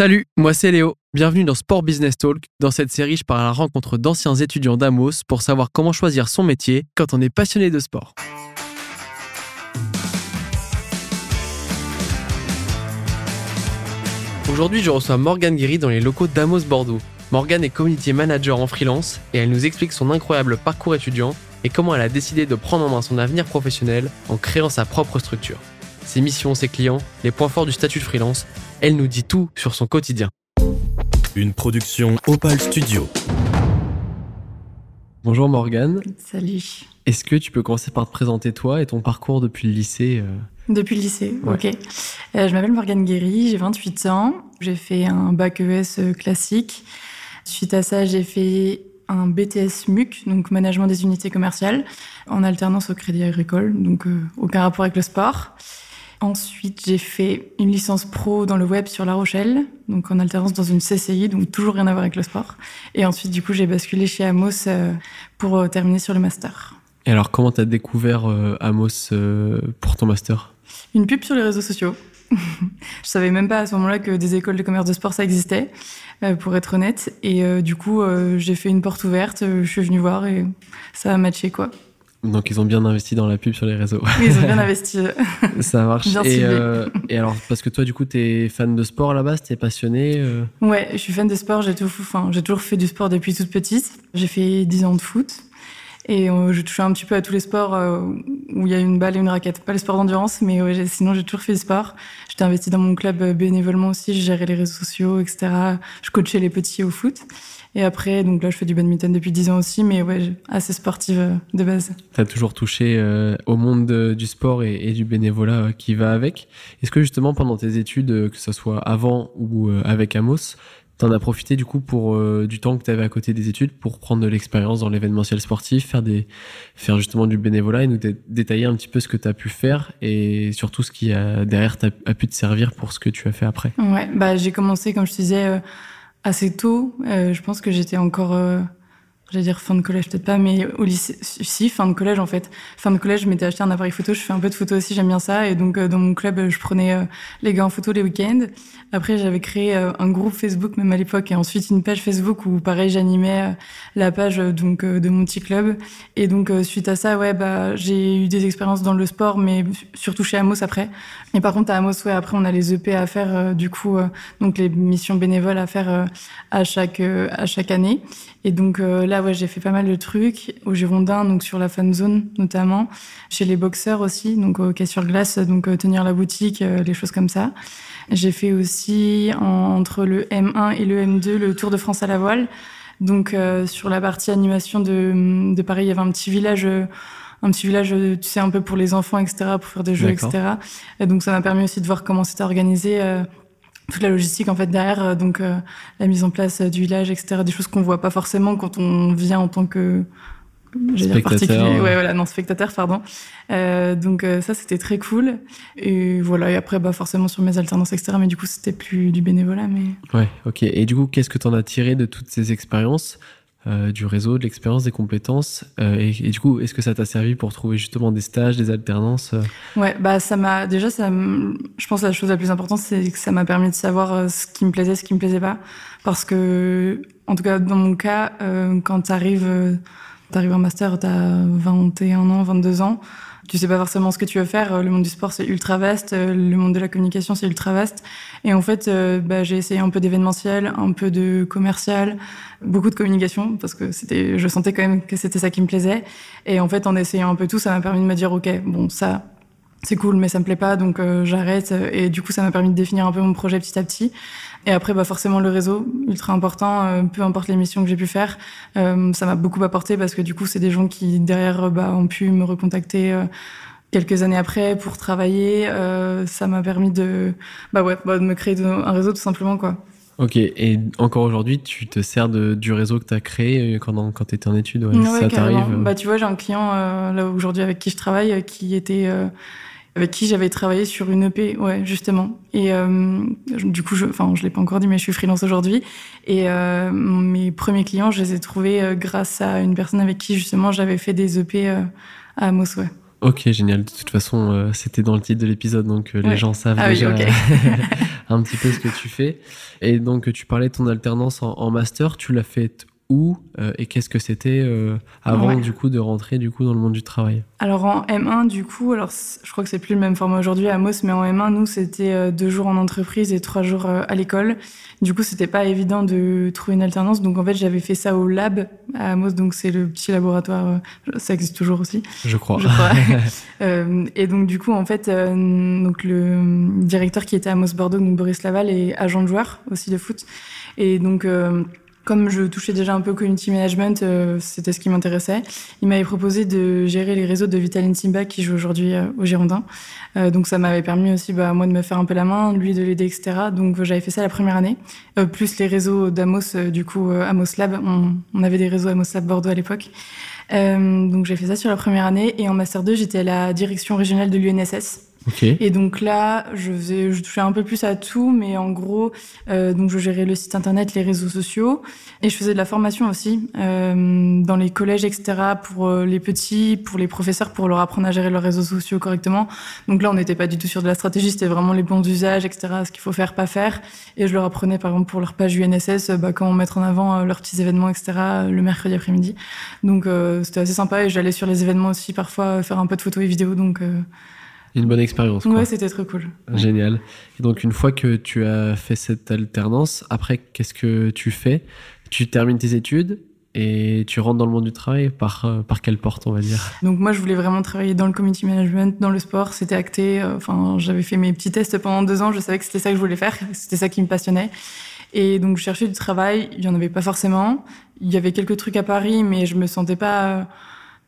Salut, moi c'est Léo. Bienvenue dans Sport Business Talk. Dans cette série, je pars à la rencontre d'anciens étudiants d'Amos pour savoir comment choisir son métier quand on est passionné de sport. Aujourd'hui, je reçois Morgane Guéry dans les locaux d'Amos Bordeaux. Morgane est community manager en freelance et elle nous explique son incroyable parcours étudiant et comment elle a décidé de prendre en main son avenir professionnel en créant sa propre structure. Ses missions, ses clients, les points forts du statut de freelance, elle nous dit tout sur son quotidien. Une production Opal Studio. Bonjour Morgane. Salut. Est-ce que tu peux commencer par te présenter toi et ton parcours depuis le lycée euh Depuis le lycée, Ouais. ok. Euh, je m'appelle Morgane Guéry, j'ai 28 ans. J'ai fait un bac ES classique. Suite à ça, j'ai fait un BTS MUC, donc management des unités commerciales, en alternance au Crédit Agricole, donc euh, aucun rapport avec le sport. Ensuite, j'ai fait une licence pro dans le web sur La Rochelle, donc en alternance dans une CCI, donc toujours rien à voir avec le sport. Et ensuite, du coup, j'ai basculé chez Amos euh, pour euh, terminer sur le master. Et alors, comment t'as découvert euh, Amos pour ton master? Une pub sur les réseaux sociaux. je savais même pas à ce moment-là que des écoles de commerce de sport ça existait, pour être honnête. Et euh, du coup, euh, j'ai fait une porte ouverte, je suis venue voir et ça a matché quoi. Donc, ils ont bien investi dans la pub sur les réseaux. Oui, Ils ont bien investi. euh. Ça marche. Bien et, euh, et alors, parce que toi, du coup, t'es fan de sport à la base, t'es passionné. euh, Ouais, je suis fan de sport, j'ai tout- enfin, j'ai toujours fait du sport depuis toute petite. J'ai fait 10 ans de foot. Et euh, je touchais un petit peu à tous les sports où il y a une balle et une raquette. Pas les sports d'endurance, mais sinon j'ai toujours fait du sport. J'étais investie dans mon club euh, bénévolement aussi, je gérais les réseaux sociaux, etc. Je coachais les petits au foot. Et après, donc là, je fais du badminton depuis 10 ans aussi, mais ouais, assez sportive euh, de base. T'as toujours touché euh, au monde de- du sport et, du bénévolat qui va avec. Est-ce que justement pendant tes études, que ce soit avant ou avec Amos, t'en as profité du coup pour euh, du temps que t'avais à côté des études pour prendre de l'expérience dans l'événementiel sportif, faire des, faire justement du bénévolat et nous dé- détailler un petit peu ce que t'as pu faire et surtout ce qui a derrière t'a- pu te servir pour ce que tu as fait après. Ouais, bah j'ai commencé, comme je te disais, euh, assez tôt. Euh, je pense que j'étais encore, euh, j'allais dire fin de collège, peut-être pas, mais au lycée, si, fin de collège en fait. Fin de collège, je m'étais acheté un appareil photo, je fais un peu de photo aussi, j'aime bien ça. Et donc, euh, dans mon club, je prenais euh, les gars en photo les week-ends. Après, j'avais créé euh, un groupe Facebook, même à l'époque, et ensuite une page Facebook où, pareil, j'animais la page donc de mon petit club. Et donc, suite à ça, ouais, bah, j'ai eu des expériences dans le sport, mais surtout chez Amos après. Et par contre, à Amos, ouais, après, on a les EP à faire, du coup, donc les missions bénévoles à faire à chaque à chaque année. Et donc euh, ouais, j'ai fait pas mal de trucs au Girondin, donc sur la fan zone notamment, chez les boxeurs aussi, donc au quai sur glace, donc euh, tenir la boutique, euh, les choses comme ça. J'ai fait aussi en- entre le M1 et le M2 le Tour de France à la voile. Donc euh, sur la partie animation de, de Paris, il y avait un petit village. un petit village, tu sais, un peu pour les enfants, etc., pour faire des jeux, etc. Et donc, ça m'a permis aussi de voir comment c'était organisé, toute la logistique, en fait, derrière. euh, donc, euh, la mise en place euh, du village, etc. Des choses qu'on voit pas forcément quand on vient en tant que Spectateur, particulier. ouais. Voilà, non, spectateur, pardon. Euh, donc euh, ça, c'était très cool. Et voilà, et après, bah, forcément sur mes alternances, etc. Mais du coup, c'était plus du bénévolat, mais Ouais, ok. Et du coup, qu'est-ce que t'en as tiré de toutes ces expériences? Euh, du réseau, de l'expérience, des compétences euh, et, du coup, est-ce que ça t'a servi pour trouver justement des stages, des alternances euh? Ouais, bah ça m'a déjà ça je pense que la chose la plus importante c'est que ça m'a permis de savoir euh, ce qui me plaisait, ce qui me plaisait pas. Parce que en tout cas dans mon cas euh, quand tu arrives t'arrives en master, tu as 21 ans, 22 ans, tu sais pas forcément ce que tu veux faire, Euh, le monde du sport c'est ultra vaste, euh, le monde de la communication c'est ultra vaste. Et en fait euh, bah, j'ai essayé un peu d'événementiel, un peu de commercial, beaucoup de communication parce que c'était je sentais quand même que c'était ça qui me plaisait. Et en fait en essayant un peu tout ça m'a permis de me dire OK, bon ça c'est cool, mais ça me plaît pas, donc euh, j'arrête. Et du coup, ça m'a permis de définir un peu mon projet petit à petit. Et après, bah, forcément, le réseau, ultra important, euh, peu importe les missions que j'ai pu faire. Euh, ça m'a beaucoup apporté parce que du coup, c'est des gens qui, derrière, bah, ont pu me recontacter quelques années après pour travailler. Ça m'a permis de, bah ouais, bah, de me créer de- un réseau tout simplement, quoi. Ok, et encore aujourd'hui, tu te sers de, du réseau que tu as créé quand, quand tu étais en études ouais, Ouais, Ça t'arrive Bah, tu vois, j'ai un client là aujourd'hui avec qui je travaille qui était avec qui j'avais travaillé sur une EP, ouais, justement. Et euh, du coup, je, enfin, je l'ai pas encore dit, mais je suis freelance aujourd'hui. Et euh, mes premiers clients, je les ai trouvés euh, grâce à une personne avec qui justement j'avais fait des EP euh, à Amos, ouais. Ok, génial. De toute façon, c'était dans le titre de l'épisode, donc les gens savent Ah oui, déjà un petit peu ce que tu fais. Et donc, tu parlais de ton alternance en, en master. Tu l'as faite où euh, et qu'est-ce que c'était euh, avant Ouais. du coup de rentrer du coup dans le monde du travail Alors en M1, du coup, alors je crois que c'est plus le même format aujourd'hui à Amos, mais en M1, nous, c'était euh, deux jours en entreprise et trois jours à l'école. Du coup, c'était pas évident de trouver une alternance. Donc en fait, j'avais fait ça au lab à Amos, donc c'est le petit laboratoire, ça existe toujours aussi. Je crois. je crois. Et donc du coup, en fait, donc le directeur qui était à Amos Bordeaux, donc Boris Laval, est agent de joueur aussi de foot. Et donc, comme je touchais déjà un peu community management, euh, c'était ce qui m'intéressait. Il m'avait proposé de gérer les réseaux de Vitaline Simba qui joue aujourd'hui euh, au Girondin. Euh, donc ça m'avait permis aussi, bah, moi, de me faire un peu la main, lui de l'aider, etc. Donc euh, j'avais fait ça la première année. Plus les réseaux d'Amos, du coup, Amos Lab. On, on avait des réseaux Amos Lab Bordeaux à l'époque. Donc j'ai fait ça sur la première année et en master 2 j'étais à la direction régionale de l'UNSS et donc là je faisais je touchais un peu plus à tout mais en gros euh, donc je gérais le site internet les réseaux sociaux et je faisais de la formation aussi euh, dans les collèges etc pour euh, les petits pour les professeurs pour leur apprendre à gérer leurs réseaux sociaux correctement. Donc là on n'était pas du tout sur de la stratégie c'était vraiment les bons usages etc ce qu'il faut faire pas faire. Et je leur apprenais par exemple pour leur page UNSS bah, comment mettre en avant leurs petits événements etc le mercredi après-midi. Donc c'était assez sympa et j'allais sur les événements aussi parfois faire un peu de photos et vidéos donc Une bonne expérience. quoi. ouais c'était trop cool Génial. Et donc, une fois que tu as fait cette alternance, après, qu'est-ce que tu fais? Tu termines tes études et tu rentres dans le monde du travail par, euh, par quelle porte, on va dire? Donc moi, je voulais vraiment travailler dans le community management, dans le sport. C'était acté. euh, Enfin, j'avais fait mes petits tests pendant deux ans. Je savais que c'était ça que je voulais faire. C'était ça qui me passionnait. Et donc, je cherchais du travail. Il y en avait pas forcément. Il y avait quelques trucs à Paris, mais je me sentais pas.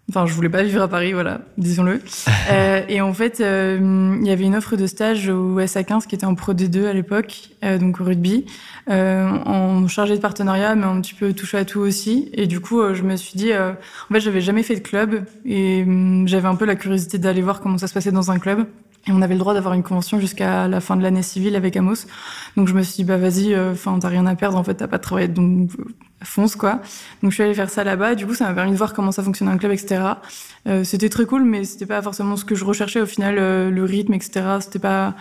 Enfin, je voulais pas vivre à Paris, voilà, disons-le. Euh, et en fait, euh, il y avait une offre de stage au SA15 qui était en Pro D2 à l'époque, euh, donc au rugby, euh, en chargé de partenariat, mais un petit peu touche à tout aussi. Et du coup, euh, je me suis dit, euh, en fait, j'avais jamais fait de club et hum, j'avais un peu la curiosité d'aller voir comment ça se passait dans un club. Et on avait le droit d'avoir une convention jusqu'à la fin de l'année civile avec Amos. Donc je me suis dit, bah vas-y, enfin, t'as rien à perdre, en fait, t'as pas de travail, donc euh, fonce, quoi. Donc je suis allée faire ça là-bas. Du coup, ça m'a permis de voir comment ça fonctionnait un club, etc. Euh, c'était très cool, mais c'était pas forcément ce que je recherchais au final, euh, le rythme, etc. C'était pas.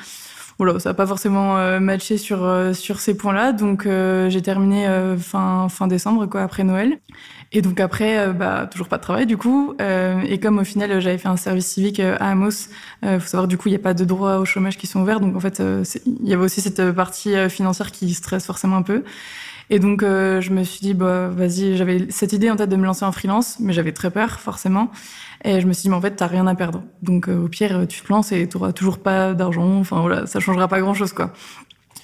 Voilà, ça n'a pas forcément euh, matché sur, euh, sur ces points-là. Donc euh, j'ai terminé fin, fin décembre, quoi, après Noël. Et donc après, bah, toujours pas de travail du coup. Et comme au final, j'avais fait un service civique à Amos, faut savoir du coup, il n'y a pas de droits au chômage qui sont ouverts. Donc en fait, il y avait aussi cette partie financière qui stresse forcément un peu. Et donc je me suis dit, bah vas-y, j'avais cette idée en tête de me lancer en freelance, mais j'avais très peur forcément. Et je me suis dit, mais en fait, t'as rien à perdre. Donc euh, au pire, tu te lances et t'auras toujours pas d'argent. Enfin voilà, ça changera pas grand-chose quoi.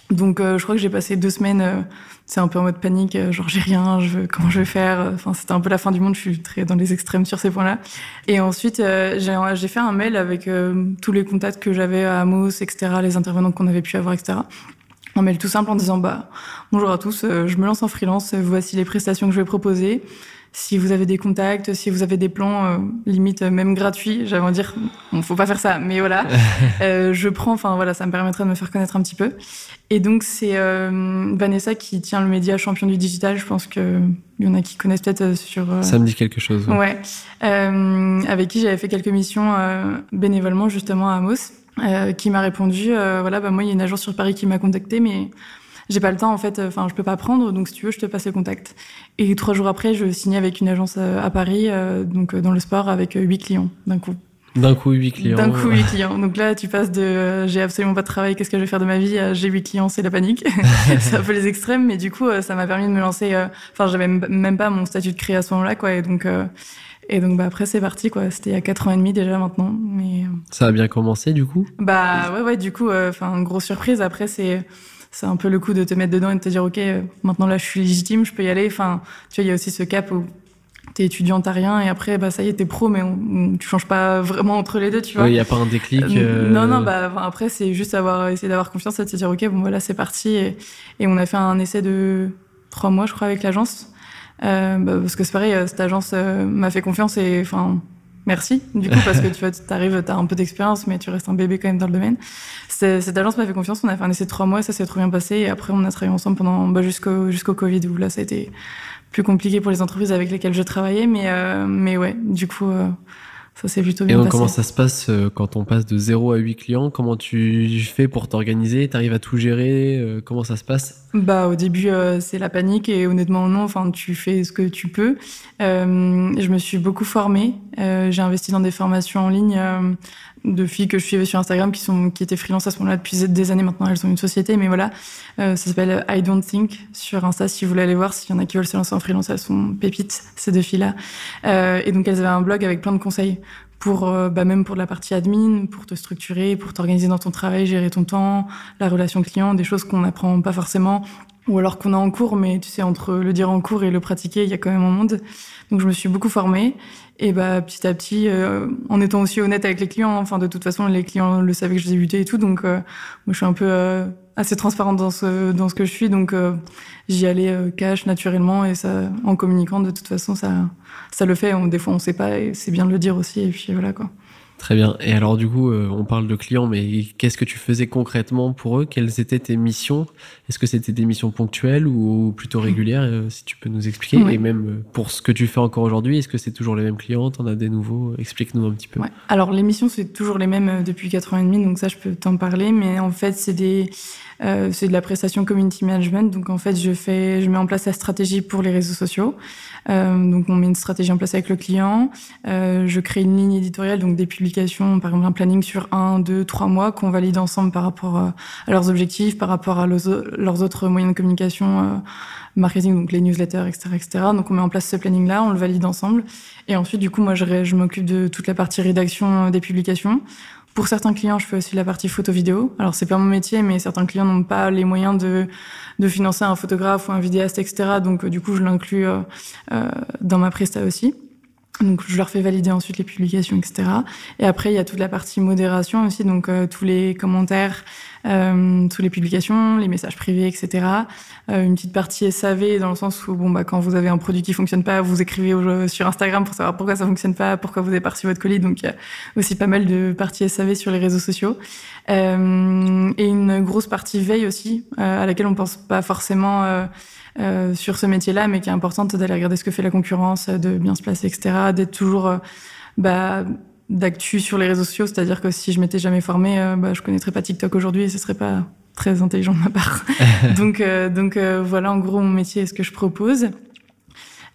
Donc euh, je crois que j'ai passé deux semaines, euh, c'est un peu en mode panique, euh, genre j'ai rien, je veux, comment je vais faire? Enfin c'était un peu la fin du monde, je suis très dans les extrêmes sur ces points-là. Et ensuite euh, j'ai fait un mail avec tous les contacts que j'avais à Amos, etc., les intervenants qu'on avait pu avoir, etc. Un mail tout simple en disant bah bonjour à tous, euh, je me lance en freelance, voici les prestations que je vais proposer. Si vous avez des contacts, si vous avez des plans, euh, limite euh, même gratuits, j'avais envie de dire, bon, faut pas faire ça, mais voilà, euh, je prends, enfin voilà, ça me permettrait de me faire connaître un petit peu. Et donc c'est euh, Vanessa qui tient le média champion du digital, je pense que il y en a qui connaissent peut-être sur. Ça me dit quelque chose. ouais. Avec qui j'avais fait quelques missions bénévolement justement à Amos, qui m'a répondu, voilà, bah moi il y a une agence sur Paris qui m'a contacté, mais j'ai pas le temps en fait, enfin je peux pas prendre, donc si tu veux je te passe le contact. Et trois jours après, je signais avec une agence euh, à Paris, euh, donc euh, dans le sport avec euh, huit clients d'un coup. D'un coup, huit clients. D'un coup huit clients. Donc là tu passes de euh, j'ai absolument pas de travail, qu'est-ce que je vais faire de ma vie, à j'ai huit clients, c'est la panique. c'est un peu les extrêmes, mais du coup euh, ça m'a permis de me lancer. euh, Enfin j'avais m- même pas mon statut de créa à ce moment-là quoi, et donc. euh, et donc bah après c'est parti quoi, c'était il y a quatre ans et demi déjà maintenant, mais euh, Ça a bien commencé, du coup? Bah ouais ouais du coup enfin grosse surprise après c'est c'est un peu le coup de te mettre dedans et de te dire ok maintenant là je suis légitime, je peux y aller, enfin tu vois il y a aussi ce cap où t'es étudiant t'as rien et après bah ça y est t'es pro mais on- tu changes pas vraiment entre les deux tu vois. Il n'y a pas un déclic. Euh, euh, Non, non, bah, enfin, après, c'est juste avoir, essayer d'avoir confiance et de se dire, OK, bon, voilà, c'est parti. Et, et on a fait un essai de trois mois, je crois, avec l'agence. Euh, bah, parce que c'est pareil, cette agence euh, m'a fait confiance et, enfin, merci, du coup, parce que tu vois, t'arrives, t'as un peu d'expérience, mais tu restes un bébé quand même dans le domaine. Cette agence m'a fait confiance, on a fait un essai de trois mois et ça s'est trop bien passé. Et après, on a travaillé ensemble pendant, bah, jusqu'au, jusqu'au Covid, où là, ça a été plus compliqué pour les entreprises avec lesquelles je travaillais. Mais, euh, mais ouais, du coup, euh, ça s'est plutôt Et bien donc, passé. comment ça se passe euh, quand on passe de 0 à 8 clients? Comment tu fais pour t'organiser? T'arrives à tout gérer? Comment ça se passe? Bah, au début, euh, c'est la panique et honnêtement, non. Enfin, tu fais ce que tu peux. Euh, je me suis beaucoup formée. Euh, j'ai investi dans des formations en ligne de filles que je suivais sur Instagram qui sont qui étaient freelance à ce moment-là depuis des années maintenant. Elles ont une société, mais voilà, ça s'appelle I Don't Think sur Insta. Si vous voulez aller voir, s'il y en a qui veulent se lancer en freelance, elles sont pépites ces deux filles-là. Et donc elles avaient un blog avec plein de conseils pour euh, bah, même pour la partie admin, pour te structurer, pour t'organiser dans ton travail, gérer ton temps, la relation client, des choses qu'on n'apprend pas forcément ou alors qu'on a en cours, mais tu sais, entre le dire en cours et le pratiquer, il y a quand même un monde. Donc je me suis beaucoup formée. Et bah, petit à petit, euh, en étant aussi honnête avec les clients, enfin, de toute façon, les clients le savaient que je débutais et tout. Donc, euh, moi, je suis un peu euh, assez transparente dans ce, dans ce que je suis. Donc, euh, j'y allais euh, cash naturellement et ça, en communiquant, de toute façon, ça, ça le fait. On, des fois, on sait pas et c'est bien de le dire aussi. Et puis voilà, quoi. Très bien. Et alors, du coup, euh, on parle de clients, mais qu'est-ce que tu faisais concrètement pour eux? Quelles étaient tes missions? Est-ce que c'était des missions ponctuelles ou plutôt régulières euh, Si tu peux nous expliquer? Et même euh, pour ce que tu fais encore aujourd'hui, est-ce que c'est toujours les mêmes clients? T'en as des nouveaux? Explique-nous un petit peu. Ouais. Alors les missions c'est toujours les mêmes depuis 4 ans et demi, donc ça je peux t'en parler, mais en fait c'est des euh, c'est de la prestation community management, donc en fait je fais je mets en place la stratégie pour les réseaux sociaux, donc on met une stratégie en place avec le client, euh, je crée une ligne éditoriale, donc des publications, par exemple un planning sur un, deux, trois mois qu'on valide ensemble par rapport euh, à leurs objectifs, par rapport à leurs, autres moyens de communication. Euh, marketing, donc les newsletters, etc., etc. Donc on met en place ce planning-là, on le valide ensemble. Et ensuite, du coup, moi, je, je m'occupe de toute la partie rédaction euh, des publications. Pour certains clients, je fais aussi la partie photo-vidéo. Alors, c'est pas mon métier, mais certains clients n'ont pas les moyens de, de financer un photographe ou un vidéaste, etc. Donc, euh, du coup, je l'inclus euh, euh, dans ma presta aussi. Donc, je leur fais valider ensuite les publications, etc. Et après, il y a toute la partie modération aussi, donc euh, tous les commentaires, euh, toutes les publications, les messages privés, etc. Euh, une petite partie SAV dans le sens où, bon, bah, quand vous avez un produit qui fonctionne pas, vous écrivez sur Instagram pour savoir pourquoi ça fonctionne pas, pourquoi vous avez pas reçu votre colis. Donc, il y a aussi pas mal de parties SAV sur les réseaux sociaux. Euh, et une grosse partie veille aussi, euh, à laquelle on pense pas forcément euh, sur ce métier-là, mais qui est importante d'aller regarder ce que fait la concurrence, de bien se placer, etc. D'être toujours euh, bah, d'actu sur les réseaux sociaux, c'est-à-dire que si je m'étais jamais formée, euh, bah, je connaîtrais pas TikTok aujourd'hui et ce serait pas très intelligent de ma part. donc euh, donc voilà en gros mon métier et ce que je propose.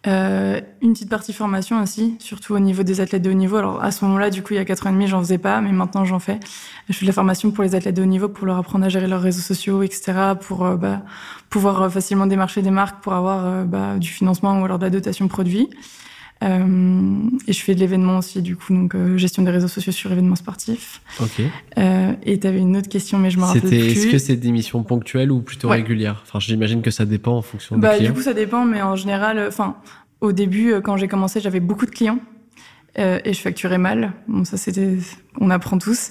Euh, une petite partie formation aussi, surtout au niveau des athlètes de haut niveau. Alors à ce moment-là, du coup, il y a 4 ans et demi, j'en faisais pas, mais maintenant j'en fais. Je fais de la formation pour les athlètes de haut niveau, pour leur apprendre à gérer leurs réseaux sociaux, etc., pour euh, bah, pouvoir euh, facilement démarcher des marques, pour avoir euh, bah, du financement ou alors de la dotation produit. Euh, et je fais de l'événement aussi, du coup, donc euh, gestion des réseaux sociaux sur événements sportifs. Ok. Euh, et tu avais une autre question, mais je me rappelle C'était, plus. est-ce que c'est des missions ponctuelles ou plutôt Ouais. régulières? Enfin, j'imagine que ça dépend en fonction des Bah, clients. du coup, ça dépend, mais en général, enfin, au début, quand j'ai commencé, j'avais beaucoup de clients. et je facturais mal. Bon, ça, c'était, on apprend tous.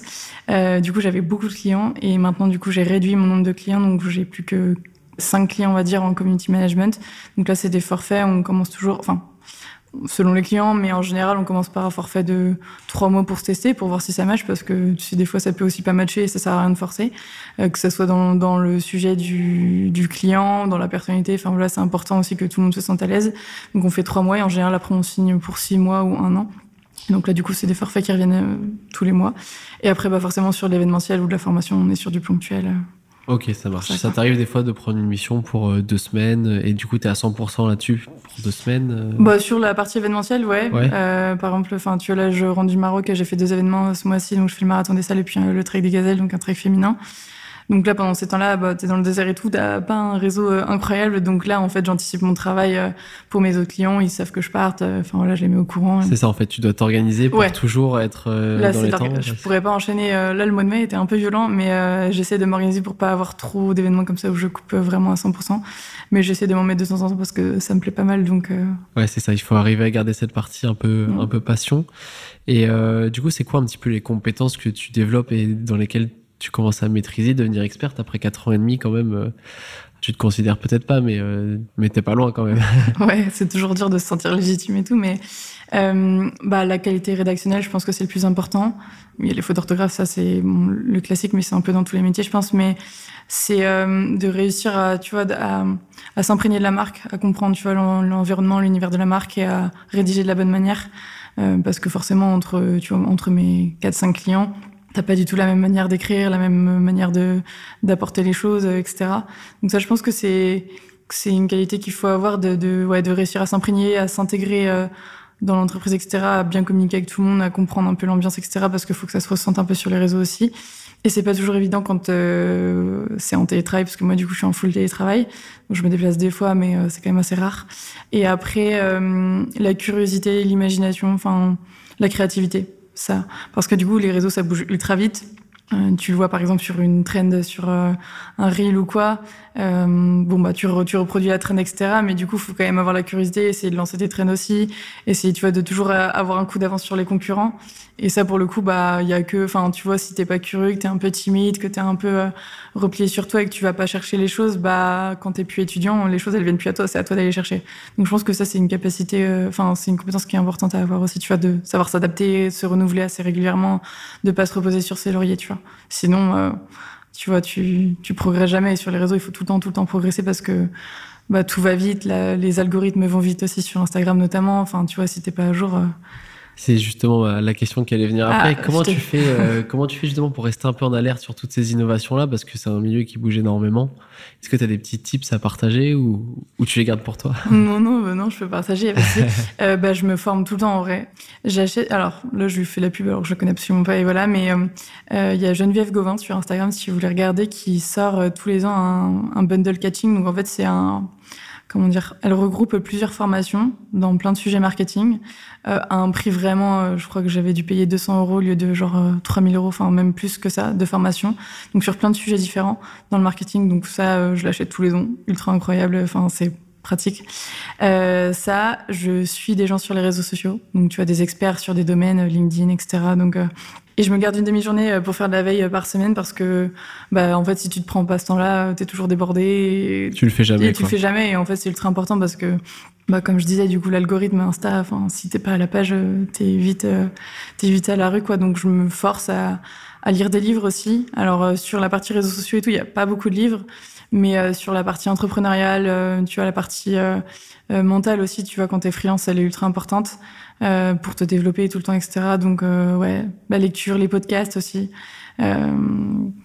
Du coup, j'avais beaucoup de clients. Et maintenant, du coup, j'ai réduit mon nombre de clients. Donc, j'ai plus que 5 clients, on va dire, en community management. Donc là, c'est des forfaits. On commence toujours, enfin, selon les clients, mais en général, on commence par un forfait de 3 mois pour se tester, pour voir si ça match, parce que tu des fois, ça peut aussi pas matcher et ça sert à rien de forcer. Euh, que ce soit dans, dans le sujet du, du client, dans la personnalité. Enfin voilà, c'est important aussi que tout le monde se sente à l'aise. Donc on fait trois mois et en général après on signe pour six mois ou un an. Donc là du coup c'est des forfaits qui reviennent euh, tous les mois. Et après bah forcément sur l'événementiel ou de la formation on est sur du ponctuel. euh. Ok, ça marche. Ça, t'arrive des fois de prendre une mission pour euh, deux semaines et du coup t'es à 100% là-dessus pour deux semaines euh, Bah sur la partie événementielle ouais. Ouais. Euh, par exemple tu vois là je rentre du Maroc et j'ai fait deux événements euh, ce mois-ci donc je fais le marathon des salles et puis euh, le trek des gazelles donc un trek féminin. Donc là, pendant ces temps-là, bah, t'es dans le désert et tout, t'as pas un réseau euh, incroyable. Donc là, en fait, j'anticipe mon travail euh, pour mes autres clients. Ils savent que je parte. euh, Enfin voilà, je les mets au courant. C'est ça en fait, tu dois t'organiser pour Ouais. toujours être euh, Là, dans c'est les temps. je pourrais pas enchaîner. là, le mois de mai était un peu violent, mais euh, j'essaie de m'organiser pour pas avoir trop d'événements comme ça où je coupe vraiment à 100%. Mais j'essaie de m'en mettre de temps en temps parce que ça me plaît pas mal. Donc euh, Ouais, c'est ça. Il faut arriver à garder cette partie un peu, un peu passion. Et euh, du coup, c'est quoi un petit peu les compétences que tu développes et dans lesquelles tu commences à maîtriser, devenir experte après 4 ans et demi quand même euh, Tu te considères peut-être pas, mais, euh, mais t'es pas loin quand même. ouais, c'est toujours dur de se sentir légitime et tout, mais euh, bah, la qualité rédactionnelle, je pense que c'est le plus important. Il y a les fautes d'orthographe, ça c'est le classique, mais c'est un peu dans tous les métiers, je pense. Mais c'est euh, de réussir à, tu vois, à, à s'imprégner de la marque, à comprendre, tu vois, l'en- l'environnement, l'univers de la marque et à rédiger de la bonne manière. parce que forcément, entre mes 4-5 clients, t'as pas du tout la même manière d'écrire, la même manière de d'apporter les choses, etc. Donc ça, je pense que c'est c'est une qualité qu'il faut avoir de de, ouais, de réussir à s'imprégner, à s'intégrer euh, dans l'entreprise, etc. À bien communiquer avec tout le monde, à comprendre un peu l'ambiance, etc. Parce qu'il faut que ça se ressente un peu sur les réseaux aussi. Et c'est pas toujours évident quand euh, c'est en télétravail, parce que moi, du coup, je suis en full télétravail. Donc, je me déplace des fois, mais euh, c'est quand même assez rare. Et après, la curiosité, l'imagination, enfin, la créativité ça. Parce que du coup, les réseaux, ça bouge ultra vite. Euh, tu le vois par exemple sur une trend, sur euh, un reel ou quoi. Euh, bon bah tu, tu, reproduis la trend etc. Mais du coup, faut quand même avoir la curiosité, essayer de lancer des trends aussi, essayer tu vois de toujours avoir un coup d'avance sur les concurrents. Et ça pour le coup bah il y a que, enfin tu vois si t'es pas curieux, que t'es un peu timide, que t'es un peu replié sur toi et que tu vas pas chercher les choses, bah quand t'es plus étudiant, les choses elles viennent plus à toi, c'est à toi d'aller chercher. Donc je pense que ça c'est une capacité, enfin c'est une compétence qui est importante à avoir aussi, tu vois, de savoir s'adapter, se renouveler assez régulièrement, de pas se reposer sur ses lauriers, tu vois. Sinon, euh, tu vois, tu, tu progresses jamais. sur les réseaux, il faut tout le temps, tout le temps progresser parce que bah, tout va vite. les algorithmes vont vite aussi sur Instagram notamment. Enfin, tu vois, si t'es pas à jour. Euh, c'est justement euh, la question qui allait venir après. Ah, comment tu fais, euh, comment tu fais justement pour rester un peu en alerte sur toutes ces innovations-là, parce que c'est un milieu qui bouge énormément. Est-ce que tu as des petits tips à partager ou, ou, tu les gardes pour toi? Non, non, euh, non, je peux partager. euh, bah, je me forme tout le temps en vrai. J'achète. Alors là, je lui fais la pub, alors je connais absolument pas et voilà. Mais il y a Geneviève Gauvin sur Instagram, si vous voulez regarder, qui sort tous les ans un, un bundle catching. Donc en fait, c'est un comment dire, elle regroupe plusieurs formations dans plein de sujets marketing euh, à un prix vraiment, euh, je crois que j'avais dû payer 200 euros au lieu de genre 3000 euh, euros, enfin même plus que ça, de formation. Donc sur plein de sujets différents dans le marketing. Donc ça, je l'achète tous les ans, ultra incroyable. Enfin c'est pratique. ça, je suis des gens sur les réseaux sociaux. Donc tu as des experts sur des domaines, LinkedIn, etc. Donc et je me garde une demi-journée euh, pour faire de la veille euh, par semaine parce que, bah, en fait, si tu te prends pas ce temps-là, t'es toujours débordé. tu le fais jamais. Et tu le fais jamais. Et en fait, c'est ultra important parce que, bah, comme je disais, du coup, l'algorithme Insta, enfin, si t'es pas à la page, euh, t'es vite, t'es vite à la rue, quoi. Donc, je me force à, à lire des livres aussi. Alors, sur la partie réseaux sociaux et tout, il y a pas beaucoup de livres. Mais sur la partie entrepreneuriale, tu vois, la partie mentale aussi, tu vois, quand t'es freelance, elle est ultra importante. Euh, pour te développer tout le temps, etc. Donc, euh, ouais, la lecture, les podcasts aussi. Euh,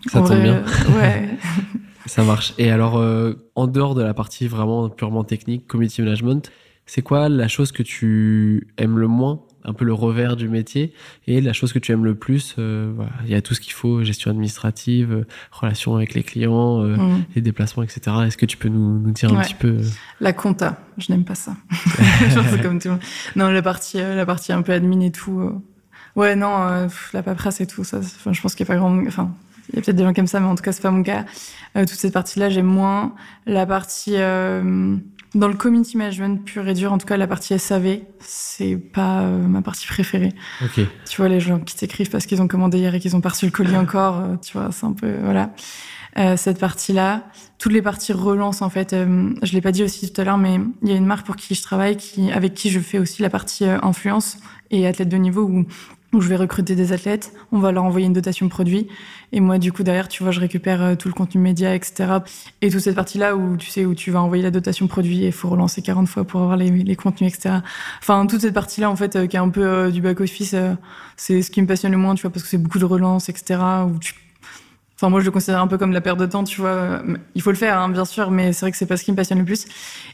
Ça tombe bien. ouais. Ça marche. Et alors, en dehors de la partie vraiment purement technique, community management, c'est quoi la chose que tu aimes le moins un peu le revers du métier et la chose que tu aimes le plus. Euh, voilà. Il y a tout ce qu'il faut, gestion administrative, euh, relations avec les clients, euh, mm. les déplacements, etc. Est-ce que tu peux nous, nous dire un petit peu La compta, je n'aime pas ça. comme tout Non, la partie, la partie un peu admin et tout. Ouais, non, la paperasse et tout, ça, je pense qu'il n'y a pas grand... Enfin, il y a peut-être des gens comme ça, mais en tout cas, c'est pas mon cas. toute cette partie-là, j'aime moins. La partie dans le community management pur et dur, en tout cas la partie SAV, c'est pas euh, ma partie préférée. Tu vois les gens qui t'écrivent parce qu'ils ont commandé hier et qu'ils ont pas reçu le colis encore, euh, tu vois, c'est un peu voilà. Euh, cette partie-là, toutes les parties relance en fait. je l'ai pas dit aussi tout à l'heure, mais il y a une marque pour qui je travaille, qui avec qui je fais aussi la partie influence et athlète de niveau où où je vais recruter des athlètes, on va leur envoyer une dotation produit, et moi du coup derrière, tu vois, je récupère euh, tout le contenu média, etc. Et toute cette partie-là où tu sais où tu vas envoyer la dotation produit et il faut relancer 40 fois pour avoir les, contenus, etc. Enfin toute cette partie-là en fait euh, qui est un peu euh, du back office, c'est ce qui me passionne le moins, tu vois, parce que c'est beaucoup de relance, etc. Où tu... Enfin moi je le considère un peu comme la perte de temps, tu vois. Il faut le faire, hein, bien sûr, mais c'est vrai que c'est pas ce qui me passionne le plus.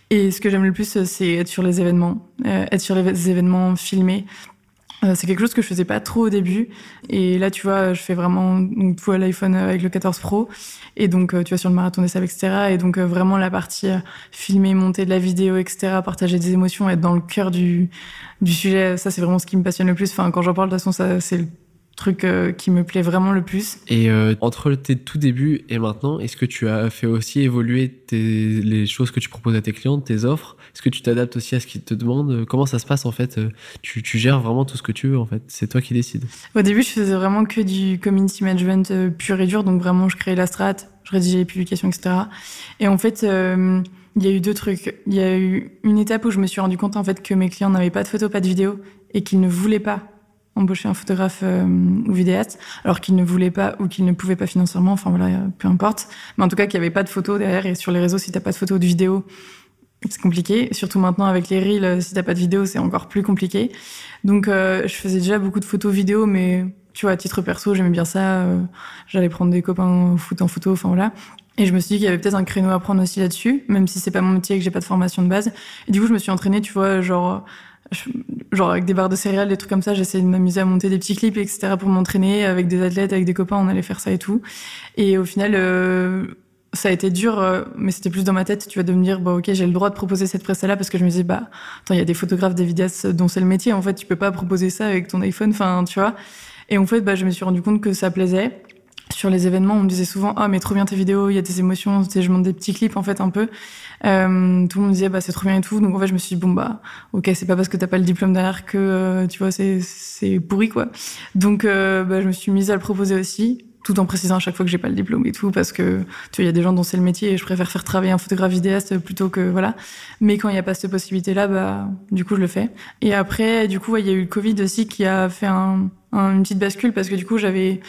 Et ce que j'aime le plus, c'est être sur les événements, être sur les événements filmés, c'est quelque chose que je faisais pas trop au début. Et là, tu vois, je fais vraiment donc, tout à l'iPhone euh, avec le 14 Pro. Et donc, euh, tu vois, sur le marathon des sables, etc. Et donc, vraiment, la partie filmer, monter de la vidéo, etc., partager des émotions, être dans le cœur du, du sujet, ça, c'est vraiment ce qui me passionne le plus. Enfin, quand j'en parle, de toute façon, ça, c'est truc qui me plaît vraiment le plus. Et entre tes tout débuts et maintenant, est-ce que tu as fait aussi évoluer tes, les choses que tu proposes à tes clients, tes offres? Est-ce que tu t'adaptes aussi à ce qu'ils te demandent? Comment ça se passe en fait tu, tu, gères vraiment tout ce que tu veux en fait? C'est toi qui décides. Au début, je faisais vraiment que du community management euh, pur et dur. Donc vraiment, je créais la strat, je rédigeais les publications, etc. Et en fait, euh, il y a eu deux trucs. Il y a eu une étape où je me suis rendu compte en fait que mes clients n'avaient pas de photos, pas de vidéos et qu'ils ne voulaient pas embaucher un photographe euh, ou vidéaste, alors qu'ils ne voulaient pas ou qu'ils ne pouvaient pas financièrement, enfin voilà, peu importe. Mais en tout cas, qu'il n'y avait pas de photos derrière et sur les réseaux, si t'as pas de photos de vidéos, c'est compliqué. Surtout maintenant avec les reels, si t'as pas de vidéo, c'est encore plus compliqué. Donc, je faisais déjà beaucoup de photos vidéo, mais tu vois, à titre perso, j'aimais bien ça. J'allais prendre des copains foot en photo, enfin voilà. Et je me suis dit qu'il y avait peut-être un créneau à prendre aussi là-dessus, même si c'est pas mon métier et que j'ai pas de formation de base. Et du coup, je me suis entraînée, tu vois, genre, genre avec des barres de céréales, des trucs comme ça. J'essayais de m'amuser à monter des petits clips, etc. pour m'entraîner avec des athlètes, avec des copains, on allait faire ça et tout. Et au final, euh, ça a été dur, euh, mais c'était plus dans ma tête. Tu vas de me dire, ok, j'ai le droit de proposer cette presse-là parce que je me disais, bah attends, il y a des photographes, des vidéastes dont c'est le métier. En fait, tu peux pas proposer ça avec ton iPhone. Enfin, tu vois. Et en fait, bah je me suis rendu compte que ça plaisait sur les événements, on me disait souvent ah mais trop bien tes vidéos, il y a des émotions, je monte des petits clips en fait un peu. Euh, tout le monde me disait bah c'est trop bien et tout. Donc en fait je me suis dit bon bah ok c'est pas parce que t'as pas le diplôme derrière que euh, tu vois c'est c'est pourri quoi. Donc euh, bah, je me suis mise à le proposer aussi tout en précisant à chaque fois que j'ai pas le diplôme et tout parce que tu vois il y a des gens dont c'est le métier et je préfère faire travailler un photographe vidéaste plutôt que voilà. Mais quand il y a pas cette possibilité là bah du coup je le fais. Et après du coup il y a eu le Covid aussi qui a fait un une petite bascule parce que du coup j'avais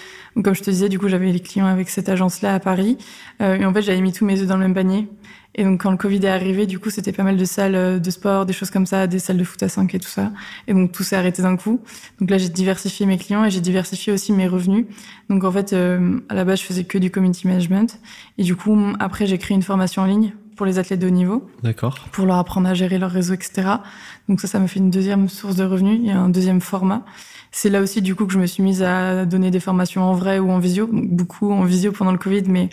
comme je te disais du coup j'avais les clients avec cette agence là à Paris euh, et en fait j'avais mis tous mes œufs dans le même panier et donc quand le Covid est arrivé du coup c'était pas mal de salles euh, de sport des choses comme ça des salles de foot à 5 et tout ça et donc tout s'est arrêté d'un coup donc là j'ai diversifié mes clients et j'ai diversifié aussi mes revenus donc en fait euh, à la base je faisais que du community management et du coup après j'ai créé une formation en ligne pour les athlètes de haut niveau. D'accord. Pour leur apprendre à gérer leur réseau, etc. Donc ça, ça me fait une deuxième source de revenus. A un deuxième format. C'est là aussi du coup que je me suis mise à donner des formations en vrai ou en visio, donc beaucoup en visio pendant le Covid, mais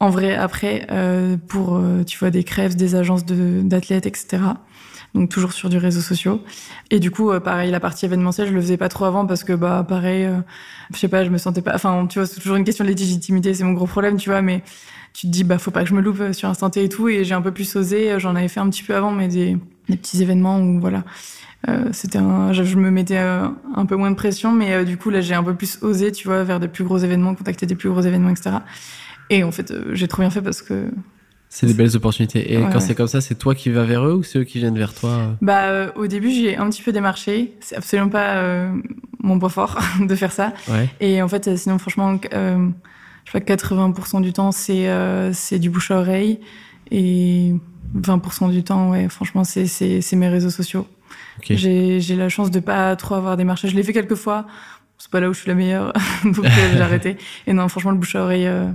en vrai après euh, pour euh, tu vois des crèves, des agences d'athlètes, etc. Donc toujours sur du réseau social. Et du coup, euh, pareil, la partie événementielle, je le faisais pas trop avant parce que bah pareil, euh, je sais pas, je me sentais pas. Enfin, tu vois, c'est toujours une question de légitimité, c'est mon gros problème, tu vois, mais tu te dis bah faut pas que je me loupe sur Instant T et tout. Et j'ai un peu plus osé. J'en avais fait un petit peu avant, mais des, des petits événements où voilà euh, c'était un, je, me mettais euh, un peu moins de pression, mais euh, du coup là j'ai un peu plus osé, tu vois, vers des plus gros événements, contacter des plus gros événements, etc. Et en fait, j'ai trop bien fait parce que c'est des belles opportunités. Et quand c'est comme ça, c'est toi qui vas vers eux ou c'est eux qui viennent vers toi Bah, au début, j'ai un petit peu démarché. C'est absolument pas mon point fort de faire ça. Ouais. Et en fait, sinon, franchement, je sais pas, 80% du temps, c'est c'est du bouche à oreille. Et 20% du temps, ouais, franchement, c'est mes réseaux sociaux. J'ai la chance de pas trop avoir des marchés. Je l'ai fait quelques fois. C'est pas là où je suis la meilleure, donc euh, j'ai arrêté. Et non, franchement, le bouche à oreille, euh,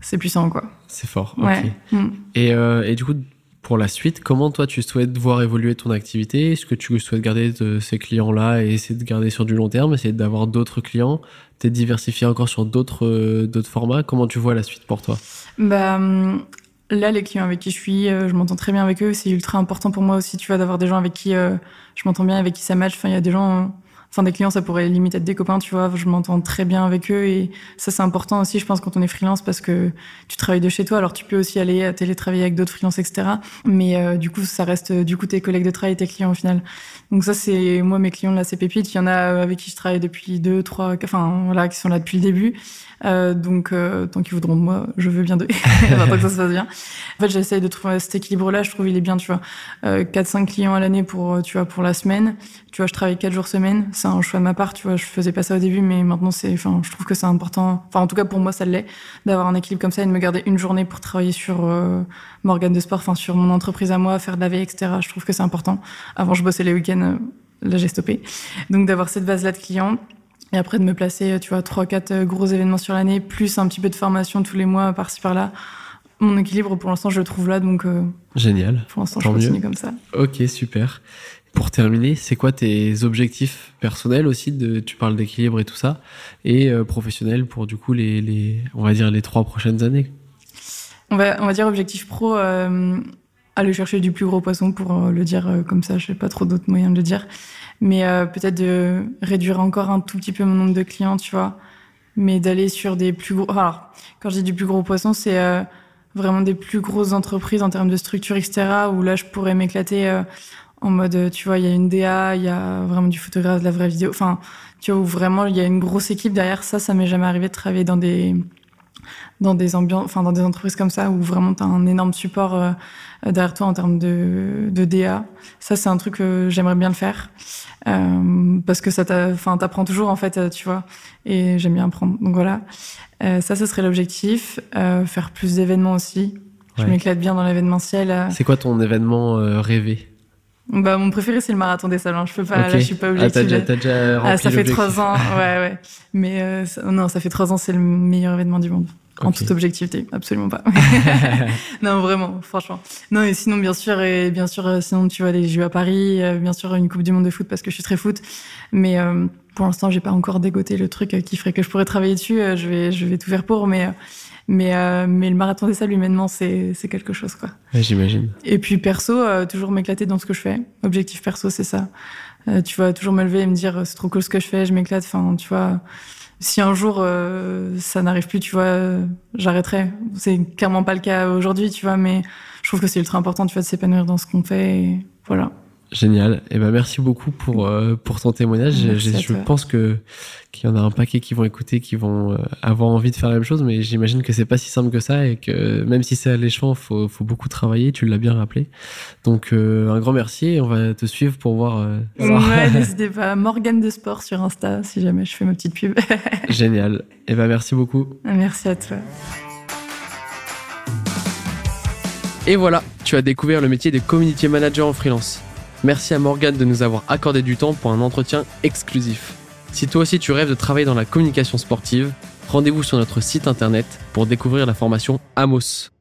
c'est puissant, quoi. C'est fort. Ouais. Mm. Et, euh, et du coup, pour la suite, comment toi tu souhaites voir évoluer ton activité? Est-ce que tu souhaites garder de ces clients-là et essayer de garder sur du long terme, essayer d'avoir d'autres clients, peut-être diversifier encore sur d'autres d'autres formats? Comment tu vois la suite pour toi? Bah hum, Là, les clients avec qui je suis, euh, je m'entends très bien avec eux. C'est ultra important pour moi aussi, tu vois, d'avoir des gens avec qui euh, je m'entends bien, avec qui ça match. Enfin, il y a des gens, enfin, des clients, ça pourrait limite être des copains, tu vois. Je m'entends très bien avec eux et ça, c'est important aussi, je pense, quand on est freelance parce que tu travailles de chez toi. Alors, tu peux aussi aller à télétravailler avec d'autres freelances, etc. Mais euh, du coup, ça reste du coup tes collègues de travail tes clients au final. Donc ça, c'est moi, mes clients là, c'est Pépite. Il y en a avec qui je travaille depuis deux, trois, enfin, voilà, qui sont là depuis le début. Euh, donc, euh, tant qu'ils voudront de moi, je veux bien d'eux. ça se passe bien. En fait, j'essaye de trouver cet équilibre-là. Je trouve il est bien, tu vois. Euh, 4-5 clients à l'année pour, tu vois, pour la semaine. Tu vois, je travaille 4 jours semaine. C'est un choix de ma part, tu vois. Je faisais pas ça au début, mais maintenant, c'est, enfin, je trouve que c'est important. Enfin, en tout cas, pour moi, ça l'est, d'avoir un équilibre comme ça et de me garder une journée pour travailler sur euh, mon de sport, enfin, sur mon entreprise à moi, faire de la veille, etc. Je trouve que c'est important. Avant, je bossais les week-ends. Euh, là, j'ai stoppé. Donc, d'avoir cette base-là de clients. Et après de me placer, tu vois, trois, quatre euh, gros événements sur l'année, plus un petit peu de formation tous les mois par-ci par-là. Mon équilibre, pour l'instant, je le trouve là, donc. Euh, Génial. Pour l'instant, je continue comme ça. Ok, super. Pour terminer, c'est quoi tes objectifs personnels aussi de, Tu parles d'équilibre et tout ça, et euh, professionnels pour du coup les, les, on va dire les trois prochaines années? On va, on va dire objectif pro, aller chercher du plus gros poisson pour le dire comme ça. Je sais pas trop d'autres moyens de le dire mais euh, peut-être de réduire encore un tout petit peu mon nombre de clients, tu vois, mais d'aller sur des plus gros. Alors, quand je dis du plus gros poisson, c'est euh, vraiment des plus grosses entreprises en termes de structure, etc. Où là, je pourrais m'éclater euh, en mode, tu vois, il y a une DA, il y a vraiment du photographe, de la vraie vidéo. Enfin, tu vois, où vraiment il y a une grosse équipe derrière. Ça, ça m'est jamais arrivé de travailler dans des dans des ambiances, enfin dans des entreprises comme ça où vraiment tu as un énorme support euh, derrière toi en termes de, de DA. Ça, c'est un truc que j'aimerais bien le faire euh, parce que ça t'apprend toujours en fait, euh, tu vois. Et j'aime bien apprendre. Donc voilà, euh, ça, ce serait l'objectif. Faire plus d'événements aussi. Je m'éclate bien dans l'événementiel. C'est quoi ton événement rêvé? Bah, mon préféré, c'est le marathon des hein. Je peux pas, là, je suis pas Ah, objective. t'as déjà, t'as déjà rempli Ah, ça fait trois ans, ouais, ouais. Mais euh, ça- non, ça fait trois ans, c'est le meilleur événement du monde. En toute objectivité, absolument pas. non, vraiment, franchement. Non, et sinon, bien sûr, et bien sûr, euh, sinon, tu vois, les Jeux à Paris, euh, bien sûr, une Coupe du Monde de foot parce que je suis très foot. Mais euh, pour l'instant, j'ai pas encore dégoté le truc qui ferait que je pourrais travailler dessus. Je vais, je vais tout faire pour, mais, euh, mais, euh, mais le marathon des sables, humainement, c'est, c'est quelque chose, quoi. Ouais, J'imagine. Et puis perso, euh, toujours m'éclater dans ce que je fais. Objectif perso, c'est ça. Euh, tu vois, toujours me lever et me dire, c'est trop cool ce que je fais, je m'éclate. Enfin, tu vois, si un jour ça n'arrive plus, tu vois, j'arrêterai. C'est clairement pas le cas aujourd'hui, tu vois, mais je trouve que c'est ultra important, tu vois, de s'épanouir dans ce qu'on fait. Et voilà. Génial. Et ben merci beaucoup pour euh, pour ton témoignage. Merci Je, pense que qu'il y en a un paquet qui vont écouter, qui vont euh, avoir envie de faire la même chose, mais j'imagine que c'est pas si simple que ça et que même si c'est alléchant, faut faut beaucoup travailler. Tu l'as bien rappelé. Donc euh, un grand merci et on va te suivre pour voir. euh. Ouais, n'hésitez pas. Morgane de Sport sur Insta, si jamais je fais ma petite pub. Génial. Et ben merci beaucoup. Merci à toi. Et voilà, tu as découvert le métier de community manager en freelance. Merci à Morgane de nous avoir accordé du temps pour un entretien exclusif. Si toi aussi tu rêves de travailler dans la communication sportive, rendez-vous sur notre site internet pour découvrir la formation Amos.